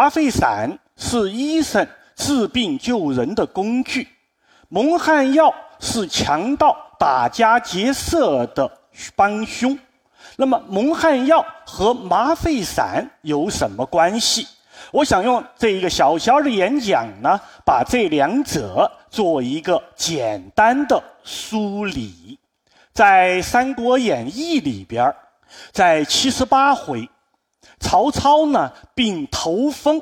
麻沸散是医生治病救人的工具，蒙汗药是强盗打家劫舍的帮凶。那么蒙汗药和麻沸散有什么关系？我想用这一个小小的演讲呢，把这两者做一个简单的梳理。在《三国演义》里边在七十八回，曹操呢病头风。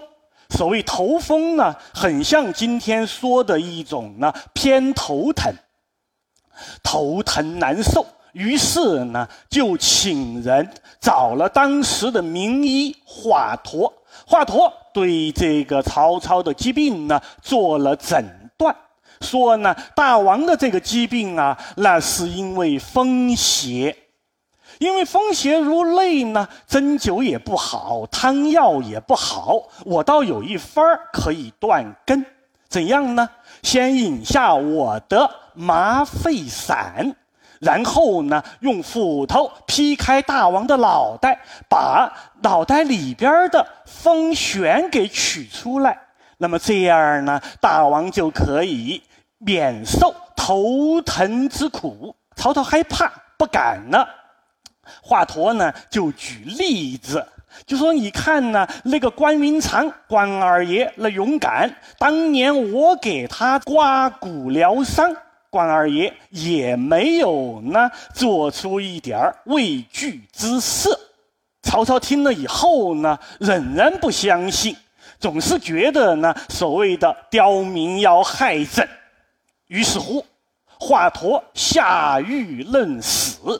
所谓头风呢，很像今天说的一种呢偏头疼，头疼难受。于是呢，就请人找了当时的名医华佗。华佗对这个曹操的疾病呢做了诊断，说呢，大王的这个疾病啊，那是因为风邪，因为风邪如泪呢，针灸也不好，汤药也不好，我倒有一方可以断根，怎样呢？先饮下我的麻沸散。然后呢，用斧头劈开大王的脑袋，把脑袋里边的风旋给取出来。那么这样呢，大王就可以免受头疼之苦。曹操害怕，不敢呢。华佗呢，就举例子，就说：“你看呢，那个关云长，关二爷那勇敢，当年我给他刮骨疗伤。”关二爷也没有呢，做出一点儿畏惧之色。曹操听了以后呢，仍然不相信，总是觉得呢，所谓的刁民要害朕。于是乎，华佗下狱论死，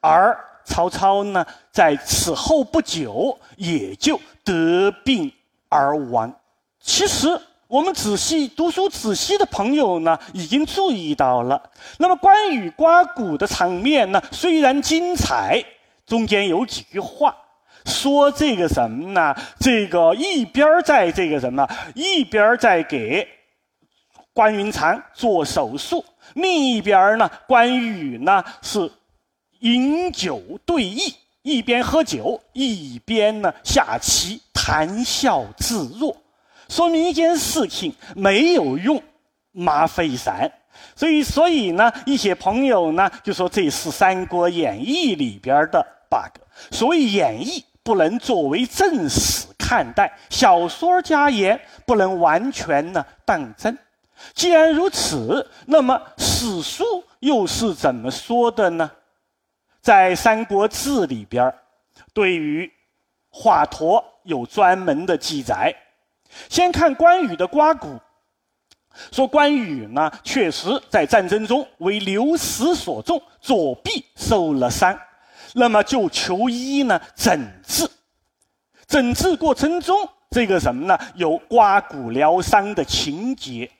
而曹操呢，在此后不久也就得病而亡。其实。我们仔细读书仔细的朋友呢，已经注意到了。那么关羽刮骨的场面呢，虽然精彩，中间有几句话说这个什么呢？这个一边在这个什么，一边在给关云长做手术，另一边呢，关羽呢是饮酒对弈，一边喝酒，一边呢下棋，谈笑自若。说明一件事情，没有用麻沸散，所以，所以呢，一些朋友呢就说这是《三国演义》里边的 bug。所谓演义不能作为正史看待，小说家言不能完全呢当真。既然如此，那么史书又是怎么说的呢？在《三国志》里边，对于华佗有专门的记载。先看关羽的刮骨，说关羽呢，确实在战争中为流矢所中，左臂受了伤，那么就求医呢诊治。诊治过程中，这个什么呢？有刮骨疗伤的情节。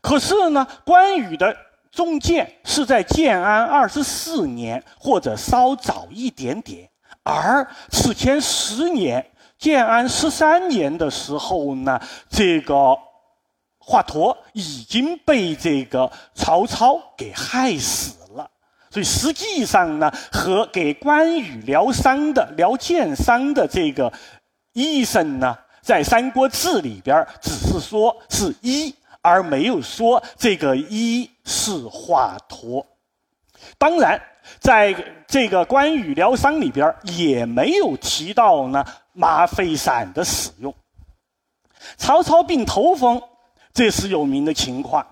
可是呢，关羽的中箭是在建安二十四年，或者稍早一点点，而此前十年。建安十三年的时候呢，这个华佗已经被这个曹操给害死了。所以实际上呢，和给关羽疗伤的、疗箭伤的这个医生呢，在《三国志》里边只是说是医，而没有说这个医是华佗。当然，在这个关羽疗伤里边也没有提到呢。麻沸散的使用，曹操病头风，这是有名的情况。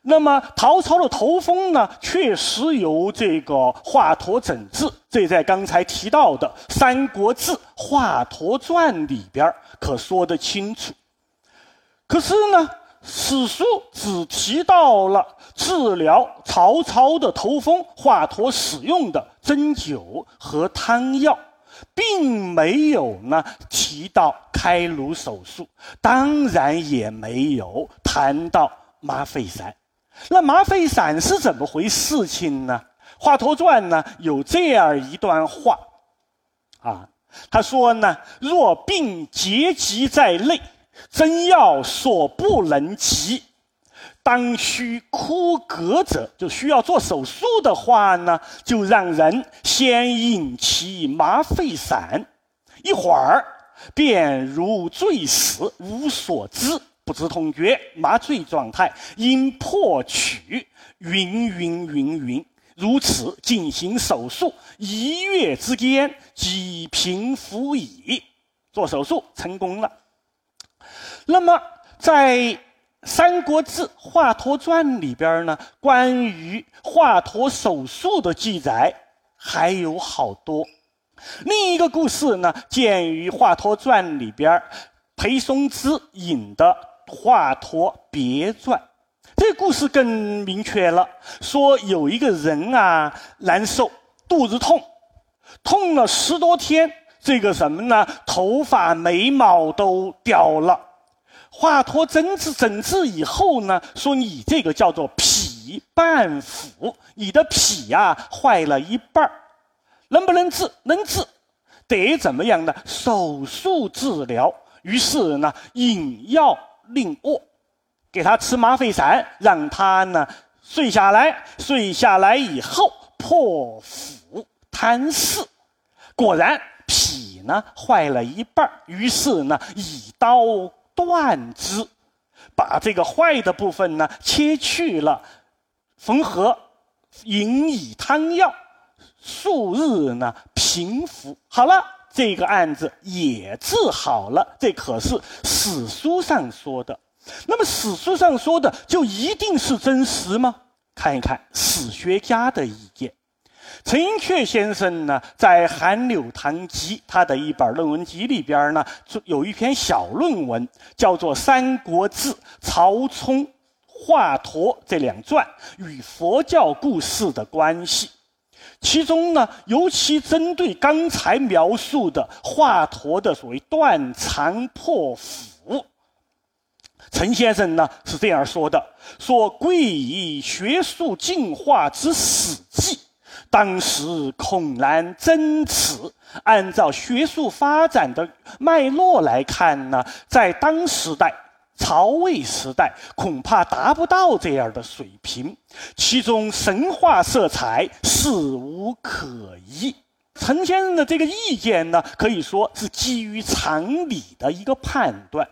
那么曹操的头风呢，确实由这个华佗诊治，这在刚才提到的《三国志·华佗传》里边可说得清楚。可是呢，史书只提到了治疗曹操的头风，华佗使用的针灸和汤药。并没有呢提到开颅手术，当然也没有谈到麻沸散。那麻沸散是怎么回事情呢？《华佗传》呢有这样一段话，啊，他说呢：若病结疾在内，真药所不能及。当需枯格者，就需要做手术的话呢，就让人先饮其麻沸散，一会儿便如醉死，无所知，不知痛觉，麻醉状态，因破取，云云云云。如此进行手术，一月之间即平复矣。做手术成功了。那么，在《三国志·华佗传》里边呢，关于华佗手术的记载还有好多。另一个故事呢，见于《华佗传》里边，裴松之引的《华佗别传》。这故事更明确了，说有一个人啊，难受，肚子痛，痛了十多天，这个什么呢？头发、眉毛都掉了。华佗诊治诊治以后呢，说你这个叫做脾半腐，你的脾呀坏了一半能不能治？能治，得怎么样呢？手术治疗。于是呢，引药令卧。给他吃吗啡散，让他呢睡下来。睡下来以后破腹贪食，果然脾呢坏了一半于是呢以刀断之，把这个坏的部分呢切去了，缝合，引以汤药，数日呢平服。好了，这个案子也治好了。这可是史书上说的。那么史书上说的就一定是真实吗？看一看史学家的意见。陈寅恪先生呢，在《韩柳堂集》他的一本论文集里边呢，有一篇小论文，叫做《三国志·曹冲、华佗这两传与佛教故事的关系》，其中呢，尤其针对刚才描述的华佗的所谓断肠破腹。陈先生呢是这样说的：“说贵以学术进化之史记，当时恐难真此。按照学术发展的脉络来看呢，在当时代曹魏时代，恐怕达不到这样的水平。其中神话色彩事无可疑。”陈先生的这个意见呢，可以说是基于常理的一个判断。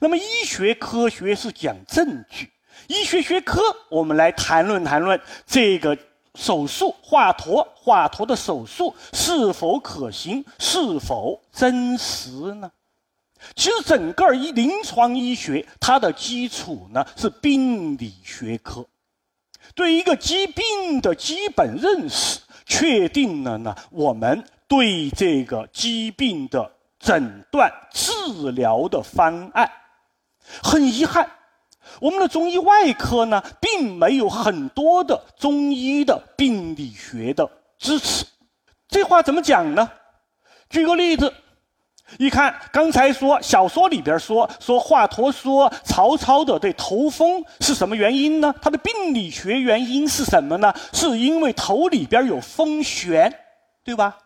那么，医学科学是讲证据。医学学科，我们来谈论谈论这个手术华佗，华佗的手术是否可行，是否真实呢？其实，整个医临床医学它的基础呢是病理学科，对一个疾病的基本认识，确定了呢我们对这个疾病的。诊断治疗的方案，很遗憾，我们的中医外科呢，并没有很多的中医的病理学的支持。这话怎么讲呢？举个例子，一看刚才说小说里边说说华佗说曹操的这头风是什么原因呢？他的病理学原因是什么呢？是因为头里边有风旋，对吧？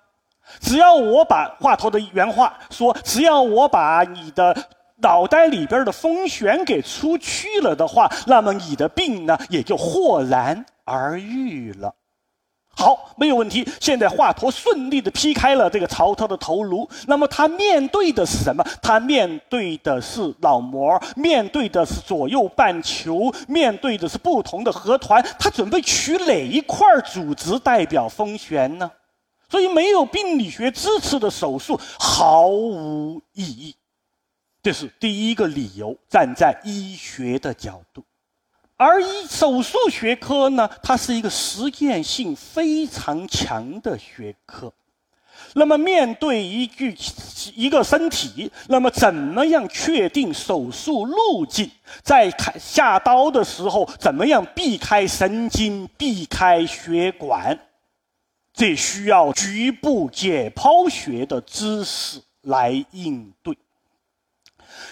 只要我把华佗的原话说，只要我把你的脑袋里边的风旋给出去了的话，那么你的病呢也就豁然而愈了。好，没有问题。现在华佗顺利的劈开了这个曹操的头颅，那么他面对的是什么？他面对的是脑膜，面对的是左右半球，面对的是不同的核团。他准备取哪一块组织代表风旋呢？所以，没有病理学支持的手术毫无意义，这是第一个理由。站在医学的角度，而医手术学科呢，它是一个实践性非常强的学科。那么，面对一具一个身体，那么怎么样确定手术路径？在开下刀的时候，怎么样避开神经、避开血管？这需要局部解剖学的知识来应对。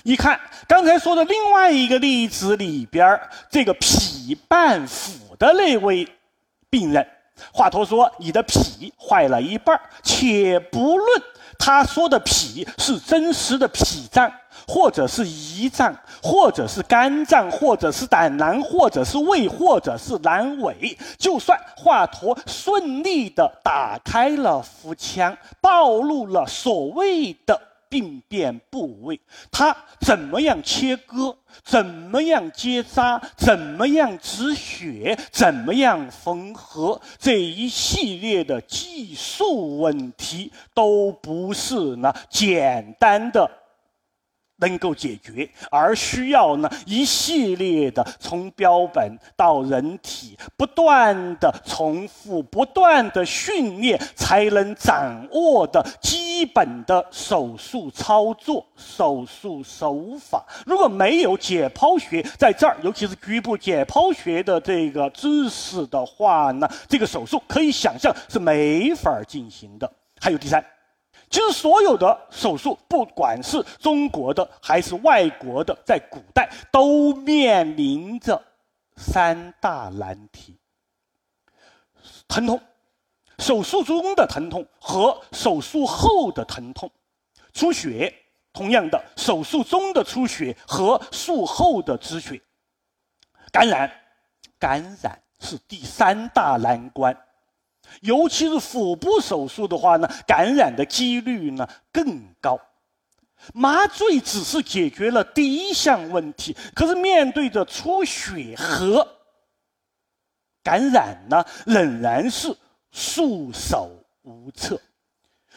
你看刚才说的另外一个例子里边这个脾半腐的那位病人，华佗说你的脾坏了一半且不论他说的脾是真实的脾脏。或者是胰脏，或者是肝脏，或者是胆囊，或者是胃，或者是阑尾。就算华佗顺利的打开了腹腔，暴露了所谓的病变部位，它怎么样切割，怎么样结扎，怎么样止血，怎么样缝合，这一系列的技术问题，都不是呢简单的。能够解决，而需要呢一系列的从标本到人体不断的重复、不断的训练，才能掌握的基本的手术操作、手术手法。如果没有解剖学在这儿，尤其是局部解剖学的这个知识的话呢，这个手术可以想象是没法进行的。还有第三。其实，所有的手术，不管是中国的还是外国的，在古代都面临着三大难题：疼痛、手术中的疼痛和手术后的疼痛；出血，同样的，手术中的出血和术后的止血；感染，感染是第三大难关。尤其是腹部手术的话呢，感染的几率呢更高。麻醉只是解决了第一项问题，可是面对着出血和感染呢，仍然是束手无策。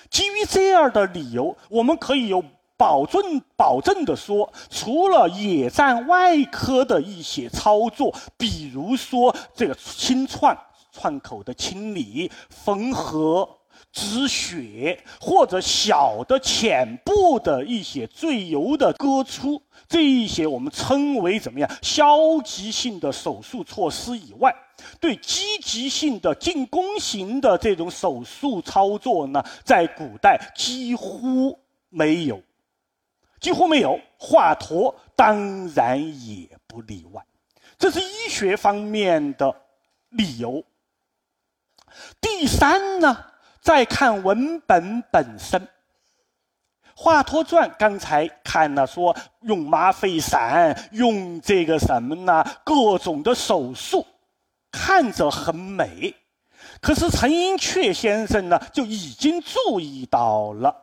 基于这样的理由，我们可以有保证、保证的说，除了野战外科的一些操作，比如说这个清创。创口的清理、缝合、止血，或者小的浅部的一些最油的割出，这一些我们称为怎么样？消极性的手术措施以外，对积极性的进攻型的这种手术操作呢，在古代几乎没有，几乎没有。华佗当然也不例外，这是医学方面的理由。第三呢，再看文本本身，《华佗传》刚才看了，说用麻沸散，用这个什么呢？各种的手术，看着很美。可是陈寅恪先生呢，就已经注意到了，《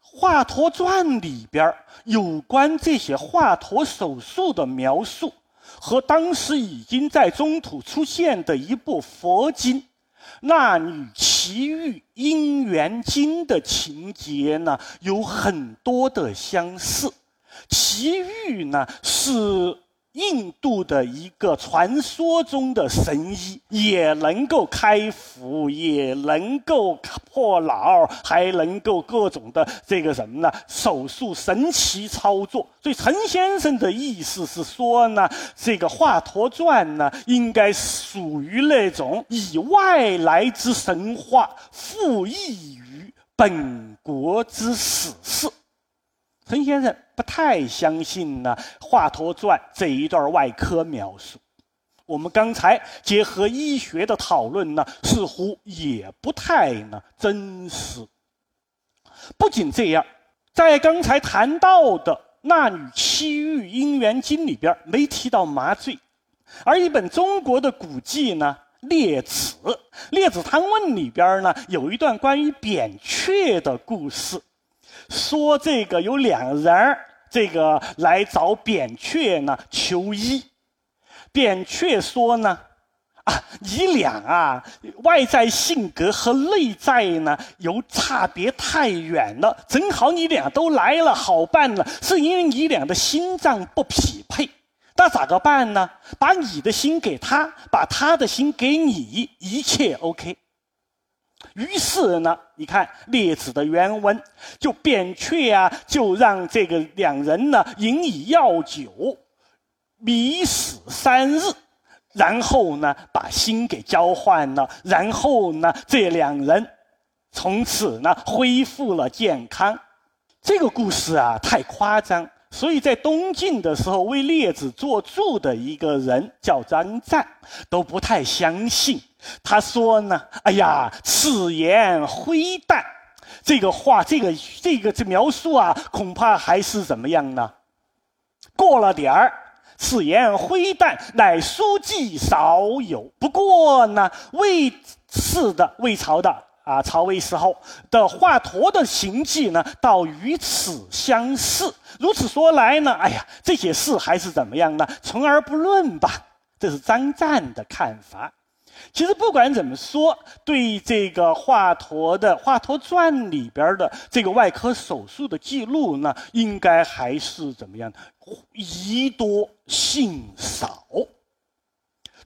华佗传》里边有关这些华佗手术的描述，和当时已经在中土出现的一部佛经。那女奇遇姻缘经的情节呢，有很多的相似。奇遇呢是。印度的一个传说中的神医，也能够开腹，也能够破脑，还能够各种的这个什么呢？手术神奇操作。所以陈先生的意思是说呢，这个《华佗传》呢，应该属于那种以外来之神话附议于本国之史事。陈先生不太相信呢，《华佗传》这一段外科描述。我们刚才结合医学的讨论呢，似乎也不太呢真实。不仅这样，在刚才谈到的《那女七遇姻缘经》里边没提到麻醉，而一本中国的古籍呢，《列子》《列子汤问》里边呢，有一段关于扁鹊的故事。说这个有两人这个来找扁鹊呢求医，扁鹊说呢，啊，你俩啊，外在性格和内在呢有差别太远了，正好你俩都来了，好办了，是因为你俩的心脏不匹配，那咋个办呢？把你的心给他，把他的心给你，一切 OK。于是呢，你看《列子》的原文，就扁鹊啊，就让这个两人呢饮以药酒，迷死三日，然后呢把心给交换了，然后呢这两人从此呢恢复了健康。这个故事啊太夸张。所以在东晋的时候，为列子作注的一个人叫张湛，都不太相信。他说呢：“哎呀，此言灰淡。这个话，这个这个这描述啊，恐怕还是怎么样呢？过了点儿，此言灰淡，乃书记少有。不过呢，魏氏的魏朝的。”啊曹魏时候的华佗的行迹呢，倒与此相似。如此说来呢，哎呀，这些事还是怎么样呢？从而不论吧。这是张湛的看法。其实不管怎么说，对这个华佗的《华佗传》里边的这个外科手术的记录呢，应该还是怎么样的？宜多信少。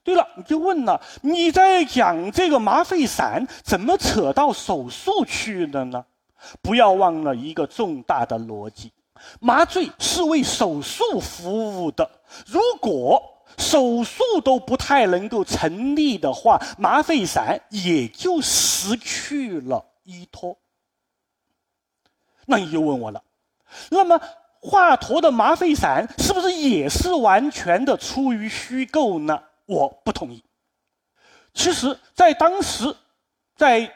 对了，你就问了，你在讲这个麻沸散，怎么扯到手术去的呢？不要忘了一个重大的逻辑：麻醉是为手术服务的。如果手术都不太能够成立的话，麻沸散也就失去了依托。那你就问我了，那么华佗的麻沸散是不是也是完全的出于虚构呢？我不同意。其实，在当时，在。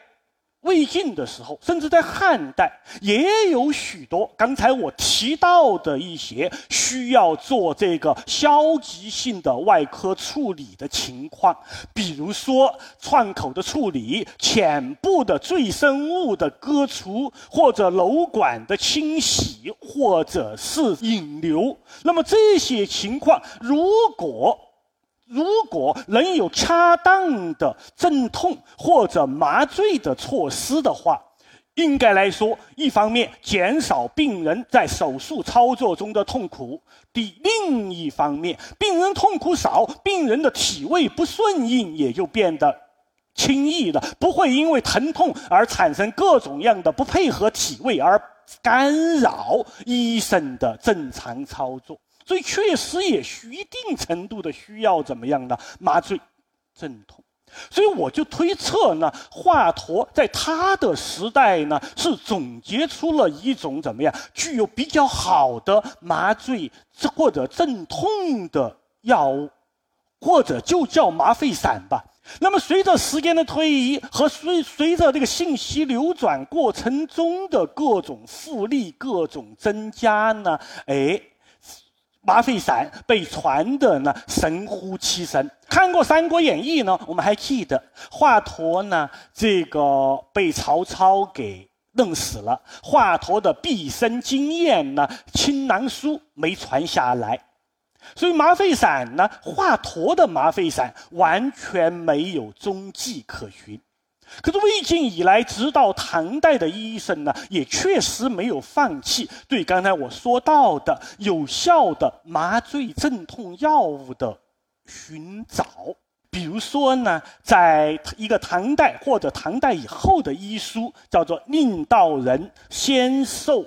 魏晋的时候，甚至在汉代，也有许多刚才我提到的一些需要做这个消极性的外科处理的情况，比如说创口的处理、浅部的赘生物的割除，或者瘘管的清洗，或者是引流。那么这些情况，如果如果能有恰当的镇痛或者麻醉的措施的话，应该来说，一方面减少病人在手术操作中的痛苦；第另一方面，病人痛苦少，病人的体位不顺应也就变得轻易了，不会因为疼痛而产生各种样的不配合体位而干扰医生的正常操作。所以确实也需一定程度的需要怎么样呢？麻醉、镇痛。所以我就推测呢，华佗在他的时代呢，是总结出了一种怎么样具有比较好的麻醉或者镇痛的药物，或者就叫麻沸散吧。那么随着时间的推移和随随着这个信息流转过程中的各种复利、各种增加呢，哎。麻沸散被传的呢神乎其神。看过《三国演义》呢，我们还记得华佗呢，这个被曹操给弄死了。华佗的毕生经验呢，青囊书没传下来，所以麻沸散呢，华佗的麻沸散完全没有踪迹可寻。可是魏晋以来，直到唐代的医生呢，也确实没有放弃对刚才我说到的有效的麻醉镇痛药物的寻找。比如说呢，在一个唐代或者唐代以后的医书，叫做《令道人仙寿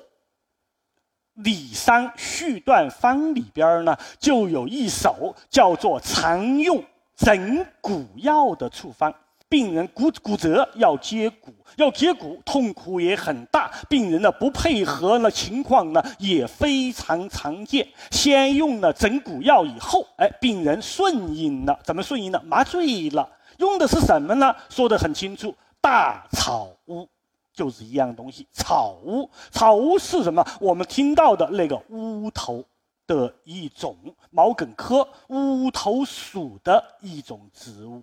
李商续断方》里边呢，就有一首叫做“常用整骨药”的处方。病人骨骨折要接骨，要接骨，痛苦也很大。病人呢不配合呢，情况呢也非常常见。先用了整骨药以后，哎，病人顺应了，怎么顺应呢？麻醉了。用的是什么呢？说的很清楚，大草乌就是一样东西。草乌，草乌是什么？我们听到的那个乌头的一种毛茛科乌头属的一种植物。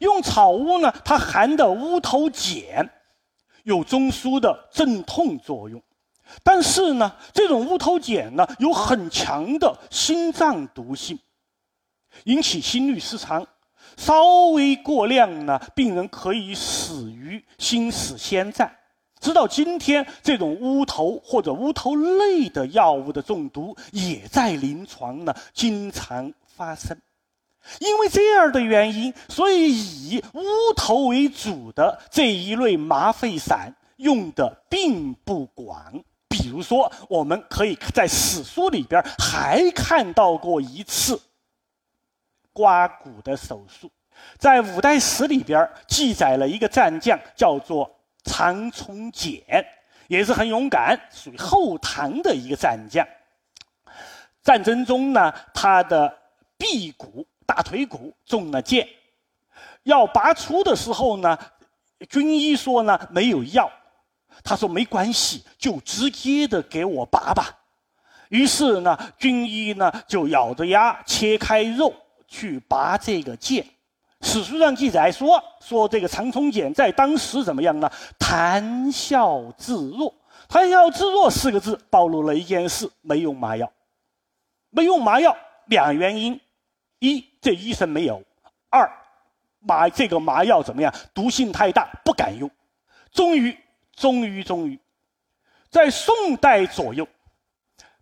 用草乌呢，它含的乌头碱有中枢的镇痛作用，但是呢，这种乌头碱呢有很强的心脏毒性，引起心律失常，稍微过量呢，病人可以死于心室先战。直到今天，这种乌头或者乌头类的药物的中毒也在临床呢经常发生。因为这样的原因，所以以乌头为主的这一类麻沸散用的并不广。比如说，我们可以在史书里边还看到过一次刮骨的手术，在五代史里边记载了一个战将叫做常从简，也是很勇敢，属于后唐的一个战将。战争中呢，他的臂骨。大腿骨中了箭，要拔出的时候呢，军医说呢没有药，他说没关系，就直接的给我拔吧。于是呢，军医呢就咬着牙切开肉去拔这个箭，史书上记载说，说这个长从简在当时怎么样呢？谈笑自若。谈笑自若四个字暴露了一件事：没用麻药。没用麻药，两原因：一，这医生没有；二，麻这个麻药怎么样？毒性太大，不敢用。终于，终于，终于，在宋代左右，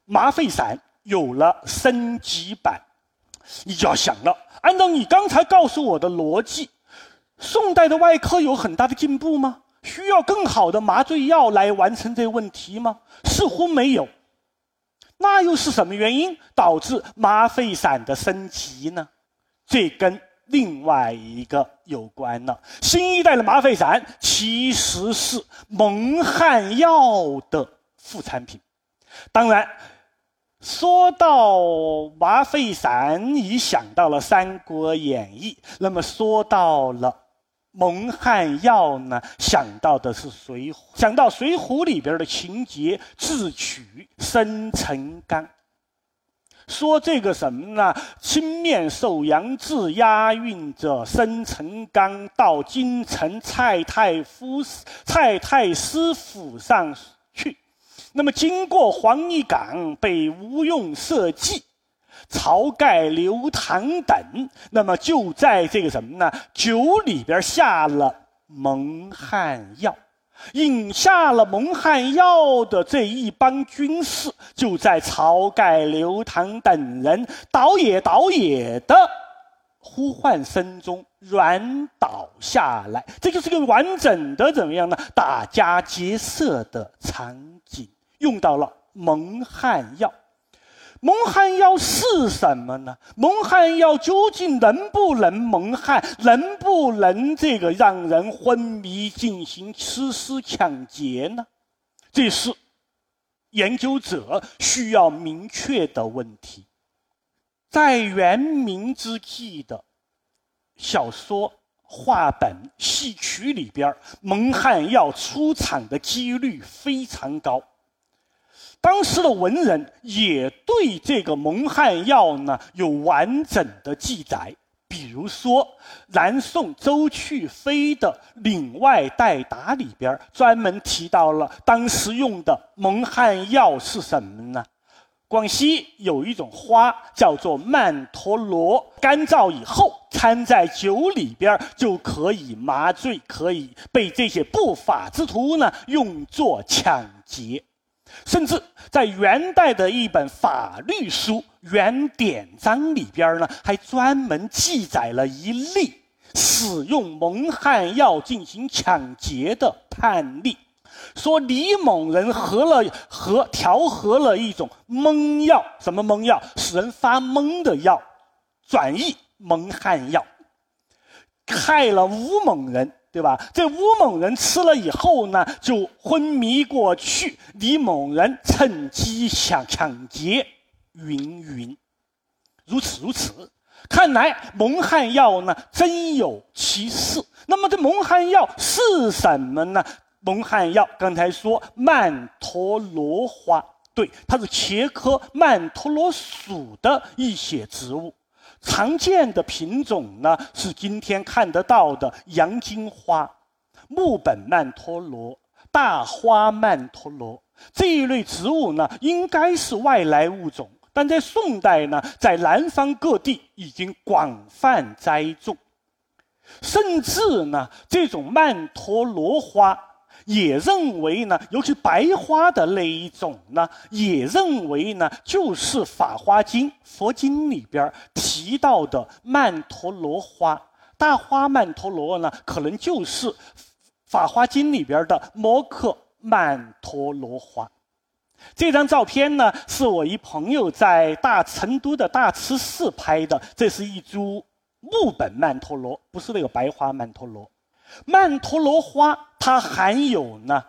麻沸散有了升级版。你就要想了，按照你刚才告诉我的逻辑，宋代的外科有很大的进步吗？需要更好的麻醉药来完成这个问题吗？似乎没有。那又是什么原因导致麻沸散的升级呢？这跟另外一个有关了。新一代的麻沸散其实是蒙汗药的副产品，当然。说到麻沸散，你想到了《三国演义》；那么说到了蒙汗药呢，想到的是《水浒》。想到《水浒》里边的情节，智取生辰纲，说这个什么呢？青面兽杨志押运着生辰纲到京城蔡太夫、蔡太师府上去。那么，经过黄泥岗，被吴用设计，晁盖、刘唐等，那么就在这个什么呢？酒里边下了蒙汗药，饮下了蒙汗药的这一帮军士，就在晁盖、刘唐等人倒也倒也的呼唤声中软倒下来。这就是个完整的怎么样呢？打家劫舍的场景。用到了蒙汗药，蒙汗药是什么呢？蒙汗药究竟能不能蒙汗，能不能这个让人昏迷进行吃尸抢劫呢？这是研究者需要明确的问题。在元明之际的小说、话本、戏曲里边，蒙汗药出场的几率非常高。当时的文人也对这个蒙汗药呢有完整的记载，比如说南宋周去飞的《岭外代答》里边专门提到了当时用的蒙汗药是什么呢？广西有一种花叫做曼陀罗，干燥以后掺在酒里边就可以麻醉，可以被这些不法之徒呢用作抢劫。甚至在元代的一本法律书《元典章》里边呢，还专门记载了一例使用蒙汗药进行抢劫的判例，说李某人和了和调和了一种蒙药，什么蒙药？使人发蒙的药，转译蒙汗药，害了吴某人。对吧？这吴某人吃了以后呢，就昏迷过去。李某人趁机想抢劫，云云，如此如此。看来蒙汗药呢，真有其事。那么这蒙汗药是什么呢？蒙汗药刚才说曼陀罗花，对，它是茄科曼陀罗属的一些植物。常见的品种呢是今天看得到的洋金花、木本曼陀罗、大花曼陀罗这一类植物呢，应该是外来物种，但在宋代呢，在南方各地已经广泛栽种，甚至呢，这种曼陀罗花。也认为呢，尤其白花的那一种呢，也认为呢，就是《法华经》佛经里边提到的曼陀罗花。大花曼陀罗呢，可能就是《法华经》里边的摩诃曼陀罗花。这张照片呢，是我一朋友在大成都的大慈寺拍的，这是一株木本曼陀罗，不是那个白花曼陀罗。曼陀罗花它含有呢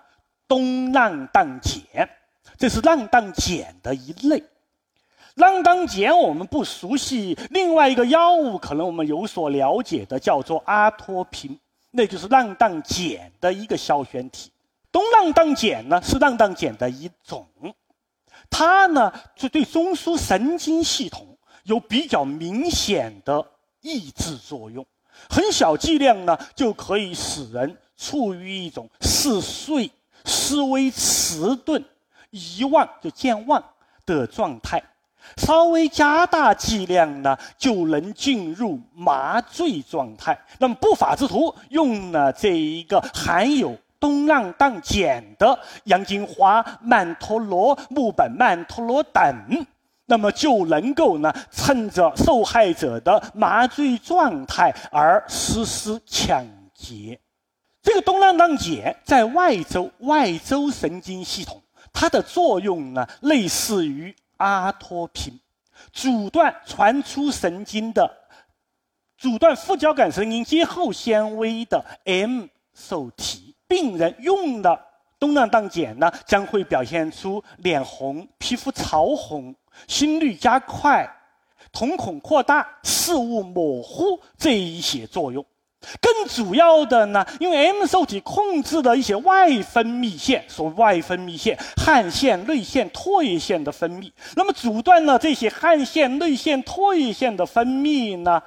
东浪荡碱，这是浪荡碱的一类。浪荡碱我们不熟悉，另外一个药物可能我们有所了解的叫做阿托品，那就是浪荡碱的一个消旋体。东浪荡碱呢是浪荡碱的一种，它呢就对中枢神经系统有比较明显的抑制作用。很小剂量呢，就可以使人处于一种嗜睡、思维迟钝、遗忘就健忘的状态。稍微加大剂量呢，就能进入麻醉状态。那么不法之徒用了这一个含有东莨菪碱的洋金花、曼陀罗、木本曼陀罗等，那么就能够呢，趁着受害者的麻醉状态而实施抢劫。这个东莨菪碱在外周外周神经系统，它的作用呢，类似于。阿托品阻断传出神经的、阻断副交感神经接后纤维的 M 受体，病人用了东莨菪碱呢，将会表现出脸红、皮肤潮红、心率加快、瞳孔扩大、视物模糊这一些作用。更主要的呢，因为 M 受体控制的一些外分泌腺，所谓外分泌腺、汗腺、泪腺、唾液腺的分泌。那么阻断了这些汗腺、泪腺、唾液腺的分泌呢，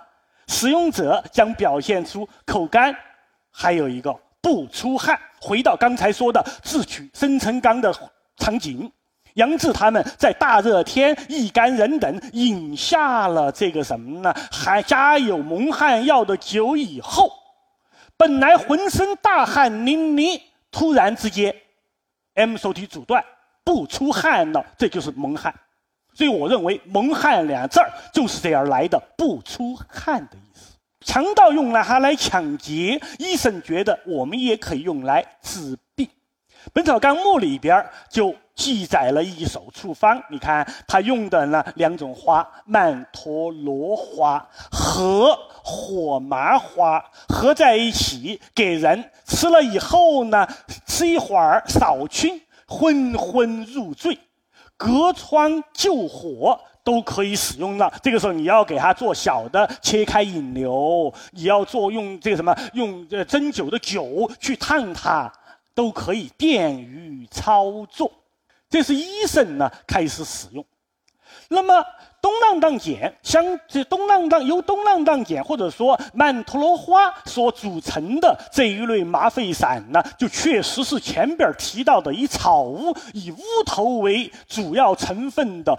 使用者将表现出口干，还有一个不出汗。回到刚才说的自取生辰纲的场景。杨志他们在大热天一干人等饮下了这个什么呢？还加有蒙汗药的酒以后，本来浑身大汗淋漓，突然之间，M 受体阻断，不出汗了，这就是蒙汗。所以我认为“蒙汗”两字儿就是这样来的，不出汗的意思。强盗用了它来抢劫，医生觉得我们也可以用来治。《本草纲目》里边就记载了一手处方，你看他用的呢两种花：曼陀罗花和火麻花合在一起，给人吃了以后呢，吃一会儿少熏，昏昏入醉，隔窗救火都可以使用了。这个时候你要给他做小的切开引流，你要做用这个什么用这针灸的灸去烫它。都可以便于操作，这是医生呢开始使用。那么东浪荡碱，相这东浪荡由东浪荡碱或者说曼陀罗花所组成的这一类麻沸散呢，就确实是前边提到的以草乌、以乌头为主要成分的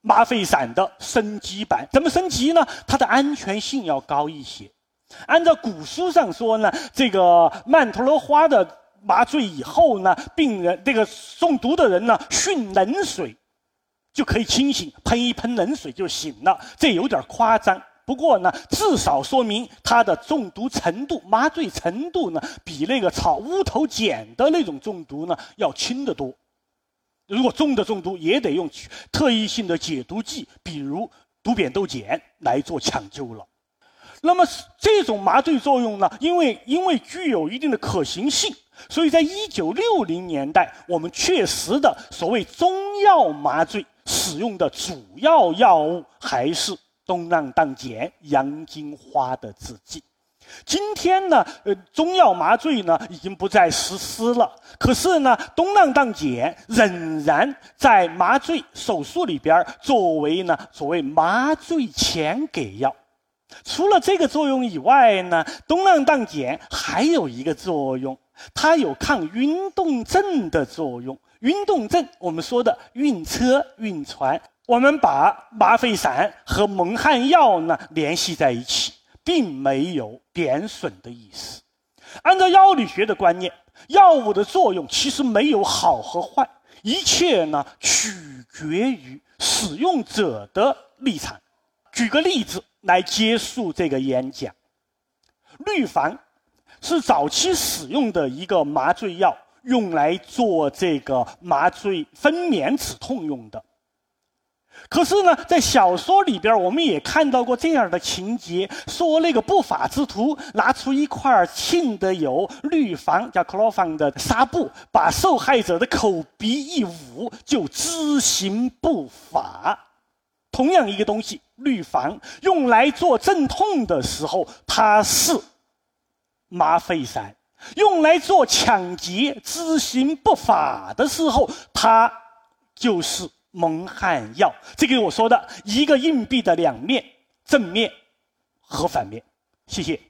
麻沸散的升级版。怎么升级呢？它的安全性要高一些。按照古书上说呢，这个曼陀罗花的。麻醉以后呢，病人这个中毒的人呢，熏冷水就可以清醒，喷一喷冷水就醒了。这有点夸张，不过呢，至少说明他的中毒程度、麻醉程度呢，比那个炒乌头碱的那种中毒呢要轻得多。如果重的中毒，也得用特异性的解毒剂，比如毒扁豆碱来做抢救了。那么这种麻醉作用呢，因为因为具有一定的可行性。所以在一九六零年代，我们确实的所谓中药麻醉使用的主要药物还是东莨菪碱、洋金花的制剂。今天呢，呃，中药麻醉呢已经不再实施了，可是呢，东莨菪碱仍然在麻醉手术里边作为呢所谓麻醉前给药。除了这个作用以外呢，东莨菪碱还有一个作用。它有抗晕动症的作用。晕动症，我们说的晕车、晕船，我们把麻沸散和蒙汗药呢联系在一起，并没有贬损的意思。按照药理学的观念，药物的作用其实没有好和坏，一切呢取决于使用者的立场。举个例子来结束这个演讲：氯防。是早期使用的一个麻醉药，用来做这个麻醉分娩止痛用的。可是呢，在小说里边，我们也看到过这样的情节：说那个不法之徒拿出一块浸的有氯防叫 chloroform 的纱布，把受害者的口鼻一捂，就执行不法。同样一个东西，氯防用来做镇痛的时候，它是。麻沸散用来做抢劫、执行不法的时候，它就是蒙汗药。这个我说的一个硬币的两面，正面和反面。谢谢。